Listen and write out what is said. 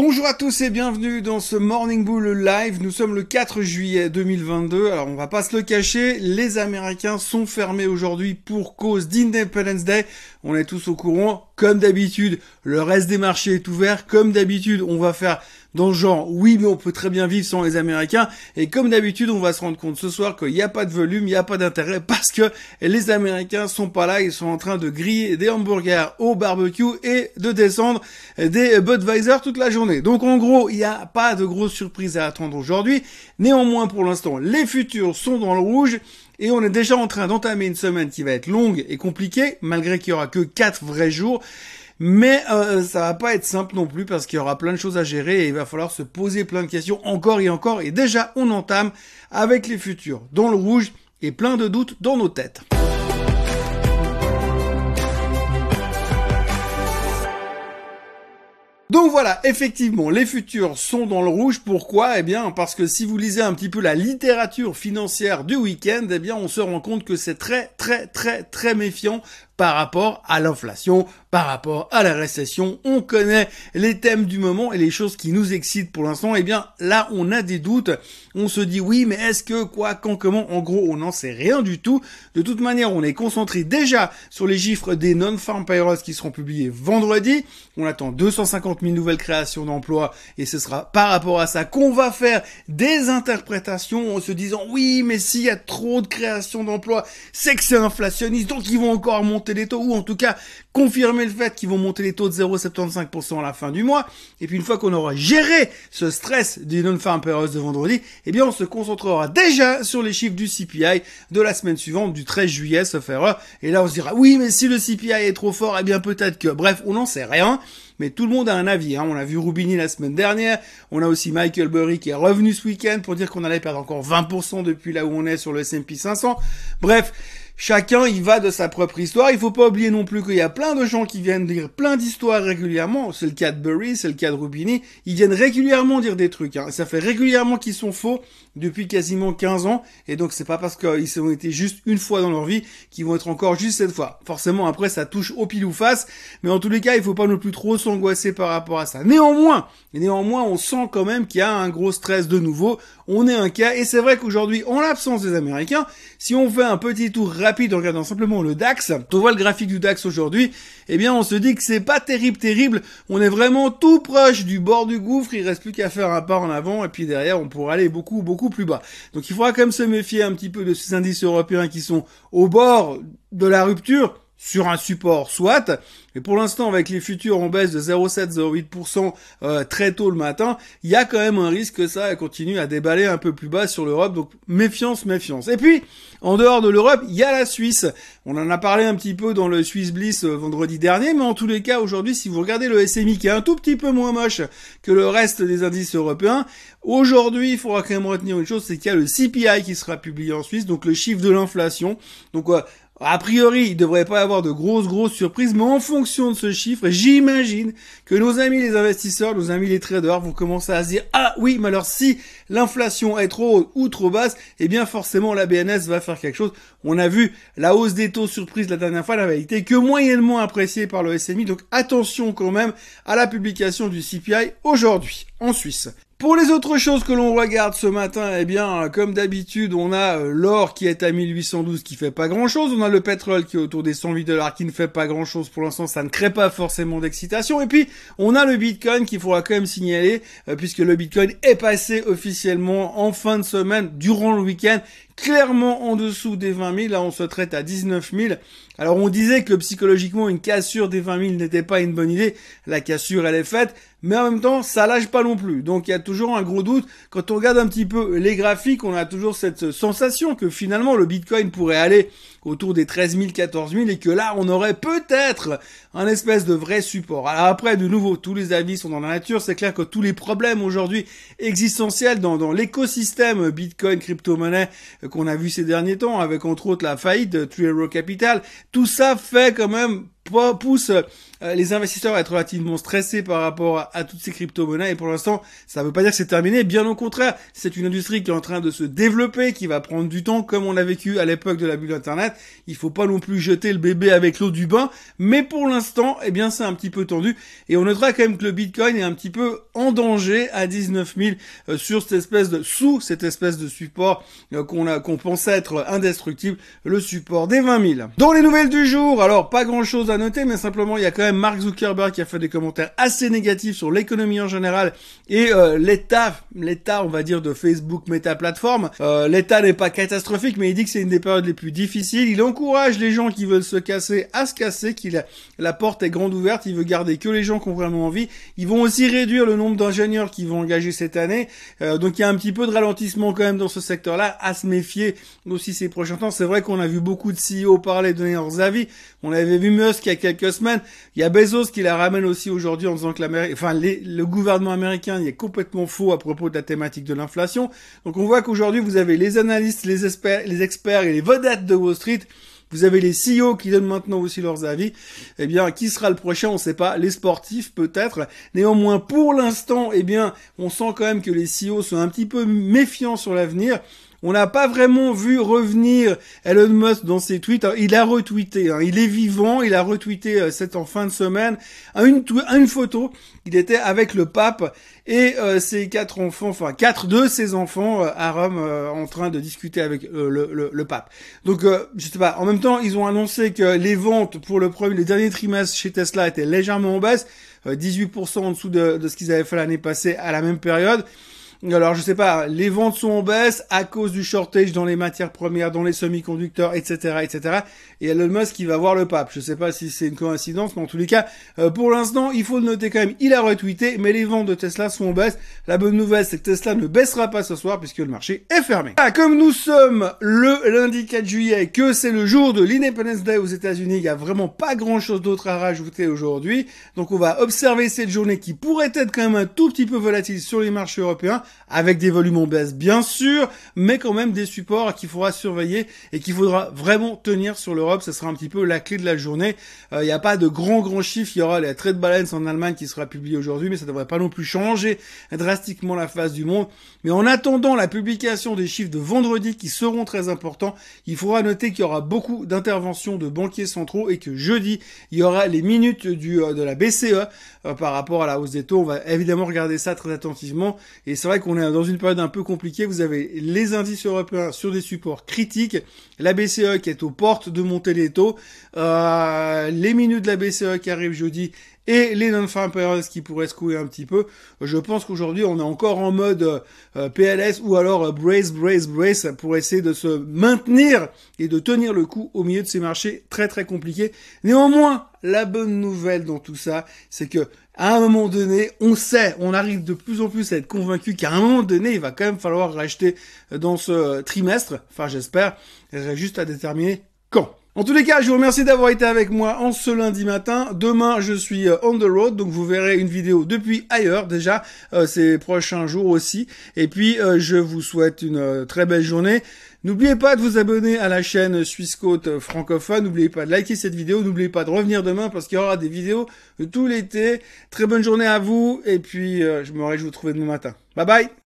Bonjour à tous et bienvenue dans ce Morning Bull Live. Nous sommes le 4 juillet 2022. Alors on va pas se le cacher, les Américains sont fermés aujourd'hui pour cause d'Independence Day. On est tous au courant. Comme d'habitude, le reste des marchés est ouvert. Comme d'habitude, on va faire dans le genre, oui, mais on peut très bien vivre sans les Américains. Et comme d'habitude, on va se rendre compte ce soir qu'il n'y a pas de volume, il n'y a pas d'intérêt parce que les Américains sont pas là. Ils sont en train de griller des hamburgers au barbecue et de descendre des Budweiser toute la journée. Donc en gros, il n'y a pas de grosses surprises à attendre aujourd'hui. Néanmoins, pour l'instant, les futurs sont dans le rouge. Et on est déjà en train d'entamer une semaine qui va être longue et compliquée, malgré qu'il y aura que quatre vrais jours. Mais euh, ça va pas être simple non plus parce qu'il y aura plein de choses à gérer et il va falloir se poser plein de questions encore et encore. Et déjà, on entame avec les futurs dans le rouge et plein de doutes dans nos têtes. Donc voilà, effectivement, les futurs sont dans le rouge. Pourquoi? Eh bien, parce que si vous lisez un petit peu la littérature financière du week-end, eh bien, on se rend compte que c'est très, très, très, très méfiant par rapport à l'inflation, par rapport à la récession. On connaît les thèmes du moment et les choses qui nous excitent pour l'instant. Eh bien, là, on a des doutes. On se dit oui, mais est-ce que, quoi, quand, comment? En gros, on n'en sait rien du tout. De toute manière, on est concentré déjà sur les chiffres des non-farm payrolls qui seront publiés vendredi. On attend 250 000 nouvelles créations d'emplois et ce sera par rapport à ça qu'on va faire des interprétations en se disant oui, mais s'il y a trop de créations d'emplois, c'est que c'est inflationniste, donc ils vont encore monter les taux, ou en tout cas confirmer le fait qu'ils vont monter les taux de 0,75% à la fin du mois. Et puis une fois qu'on aura géré ce stress du non-farm payrolls de vendredi, eh bien on se concentrera déjà sur les chiffres du CPI de la semaine suivante, du 13 juillet, sauf erreur. Et là on se dira, oui mais si le CPI est trop fort, eh bien peut-être que... Bref, on n'en sait rien mais tout le monde a un avis. Hein. On a vu Rubini la semaine dernière, on a aussi Michael Burry qui est revenu ce week-end pour dire qu'on allait perdre encore 20% depuis là où on est sur le S&P 500. Bref, Chacun y va de sa propre histoire. Il faut pas oublier non plus qu'il y a plein de gens qui viennent dire plein d'histoires régulièrement. C'est le cas de Burry, c'est le cas de Rubini. Ils viennent régulièrement dire des trucs. Hein. Ça fait régulièrement qu'ils sont faux depuis quasiment 15 ans. Et donc c'est pas parce qu'ils ont été juste une fois dans leur vie qu'ils vont être encore juste cette fois. Forcément après ça touche au pile ou face. Mais en tous les cas il faut pas non plus trop s'angoisser par rapport à ça. Néanmoins, néanmoins on sent quand même qu'il y a un gros stress de nouveau. On est un cas. Et c'est vrai qu'aujourd'hui en l'absence des Américains, si on fait un petit tour en regardant simplement le DAX, on voit le graphique du DAX aujourd'hui, eh bien on se dit que c'est pas terrible terrible, on est vraiment tout proche du bord du gouffre, il reste plus qu'à faire un pas en avant et puis derrière on pourra aller beaucoup beaucoup plus bas. Donc il faudra quand même se méfier un petit peu de ces indices européens qui sont au bord de la rupture sur un support soit, et pour l'instant avec les futurs en baisse de 0,7-0,8% euh, très tôt le matin, il y a quand même un risque que ça continue à déballer un peu plus bas sur l'Europe, donc méfiance, méfiance. Et puis, en dehors de l'Europe, il y a la Suisse. On en a parlé un petit peu dans le Swiss Bliss euh, vendredi dernier, mais en tous les cas, aujourd'hui, si vous regardez le SMI qui est un tout petit peu moins moche que le reste des indices européens, aujourd'hui, il faudra quand même retenir une chose, c'est qu'il y a le CPI qui sera publié en Suisse, donc le chiffre de l'inflation. Donc, a priori, il devrait pas y avoir de grosses, grosses surprises, mais en fonction de ce chiffre, j'imagine que nos amis les investisseurs, nos amis les traders vont commencer à se dire, ah oui, mais alors si l'inflation est trop haute ou trop basse, eh bien forcément la BNS va faire quelque chose. On a vu la hausse des taux surprise la dernière fois, n'avait été que moyennement appréciée par le SMI, donc attention quand même à la publication du CPI aujourd'hui en Suisse. Pour les autres choses que l'on regarde ce matin, eh bien, comme d'habitude, on a euh, l'or qui est à 1812 qui fait pas grand chose, on a le pétrole qui est autour des 108 dollars qui ne fait pas grand chose pour l'instant, ça ne crée pas forcément d'excitation, et puis on a le bitcoin qu'il faudra quand même signaler, euh, puisque le bitcoin est passé officiellement en fin de semaine, durant le week-end, clairement en dessous des 20 000. Là, on se traite à 19 000. Alors, on disait que psychologiquement, une cassure des 20 000 n'était pas une bonne idée. La cassure, elle est faite. Mais en même temps, ça lâche pas non plus. Donc, il y a toujours un gros doute. Quand on regarde un petit peu les graphiques, on a toujours cette sensation que finalement, le Bitcoin pourrait aller autour des 13 000, 14 000 et que là, on aurait peut-être un espèce de vrai support. Alors après, de nouveau, tous les avis sont dans la nature. C'est clair que tous les problèmes aujourd'hui existentiels dans, dans l'écosystème Bitcoin, crypto-monnaie qu'on a vu ces derniers temps, avec entre autres la faillite de True Capital, tout ça fait quand même pousse euh, les investisseurs à être relativement stressés par rapport à, toutes ces crypto-monnaies. Et pour l'instant, ça ne veut pas dire que c'est terminé. Bien au contraire, c'est une industrie qui est en train de se développer, qui va prendre du temps, comme on l'a vécu à l'époque de la bulle Internet. Il faut pas non plus jeter le bébé avec l'eau du bain. Mais pour l'instant, eh bien, c'est un petit peu tendu. Et on notera quand même que le Bitcoin est un petit peu en danger à 19 000 euh, sur cette espèce de, sous cette espèce de support euh, qu'on a, qu'on pensait être indestructible, le support des 20 000. Dans les nouvelles du jour, alors pas grand chose à noter, mais simplement il y a quand même Mark Zuckerberg qui a fait des commentaires assez négatifs sur l'économie en général et euh, l'état, l'état on va dire de Facebook Meta Platform. Euh, l'état n'est pas catastrophique, mais il dit que c'est une des périodes les plus difficiles. Il encourage les gens qui veulent se casser à se casser, qu'il la porte est grande ouverte. Il veut garder que les gens qui ont vraiment envie. Ils vont aussi réduire le nombre d'ingénieurs qui vont engager cette année. Euh, donc il y a un petit peu de ralentissement quand même dans ce secteur-là, à se méfier aussi ces prochains temps. C'est vrai qu'on a vu beaucoup de CEO parler, donner leurs avis. On avait vu Musk il y a quelques semaines. Il y a Bezos qui la ramène aussi aujourd'hui en disant que le gouvernement américain est complètement faux à propos de la thématique de l'inflation. Donc on voit qu'aujourd'hui vous avez les analystes, les experts, les experts et les vedettes de Wall Street vous avez les CEO qui donnent maintenant aussi leurs avis. Eh bien, qui sera le prochain On ne sait pas. Les sportifs peut-être. Néanmoins, pour l'instant, eh bien, on sent quand même que les CEO sont un petit peu méfiants sur l'avenir. On n'a pas vraiment vu revenir Elon Musk dans ses tweets. il a retweeté, hein. il est vivant, il a retweeté euh, cette en fin de semaine une, une photo. Il était avec le pape et euh, ses quatre enfants, enfin quatre de ses enfants euh, à Rome, en train de discuter avec le, pape. Donc, je sais pas. En même temps, ils ont annoncé que les ventes pour le premier, le dernier trimestre chez Tesla étaient légèrement en baisse, 18% en dessous de, de ce qu'ils avaient fait l'année passée à la même période. Alors je sais pas, les ventes sont en baisse à cause du shortage dans les matières premières, dans les semi-conducteurs, etc., etc. Et Elon Musk qui va voir le pape. Je sais pas si c'est une coïncidence, mais en tous les cas, euh, pour l'instant, il faut le noter quand même. Il a retweeté, mais les ventes de Tesla sont en baisse. La bonne nouvelle, c'est que Tesla ne baissera pas ce soir puisque le marché est fermé. Ah, comme nous sommes le lundi 4 juillet, que c'est le jour de l'Independence Day aux États-Unis, il y a vraiment pas grand-chose d'autre à rajouter aujourd'hui. Donc on va observer cette journée qui pourrait être quand même un tout petit peu volatile sur les marchés européens avec des volumes en baisse bien sûr, mais quand même des supports qu'il faudra surveiller et qu'il faudra vraiment tenir sur l'Europe. Ce sera un petit peu la clé de la journée. Il euh, n'y a pas de grands grands chiffres. Il y aura la trade balance en Allemagne qui sera publiée aujourd'hui, mais ça ne devrait pas non plus changer drastiquement la face du monde. Mais en attendant la publication des chiffres de vendredi qui seront très importants, il faudra noter qu'il y aura beaucoup d'interventions de banquiers centraux et que jeudi, il y aura les minutes du, euh, de la BCE euh, par rapport à la hausse des taux. On va évidemment regarder ça très attentivement. Et c'est vrai qu'on est dans une période un peu compliquée. Vous avez les indices européens sur des supports critiques, la BCE qui est aux portes de monter les taux, euh, les minutes de la BCE qui arrivent jeudi et les non-farm payrolls qui pourraient secouer un petit peu. Je pense qu'aujourd'hui, on est encore en mode euh, PLS ou alors euh, brace, brace, brace pour essayer de se maintenir et de tenir le coup au milieu de ces marchés très très compliqués. Néanmoins, la bonne nouvelle dans tout ça, c'est que à un moment donné, on sait, on arrive de plus en plus à être convaincu qu'à un moment donné, il va quand même falloir racheter dans ce trimestre. Enfin, j'espère. Il reste juste à déterminer quand. En tous les cas, je vous remercie d'avoir été avec moi en ce lundi matin. Demain, je suis euh, on the road, donc vous verrez une vidéo depuis ailleurs déjà euh, ces prochains jours aussi. Et puis, euh, je vous souhaite une très belle journée. N'oubliez pas de vous abonner à la chaîne Suisse Côte francophone. N'oubliez pas de liker cette vidéo. N'oubliez pas de revenir demain parce qu'il y aura des vidéos tout l'été. Très bonne journée à vous. Et puis, je me réjouis de vous retrouver demain matin. Bye bye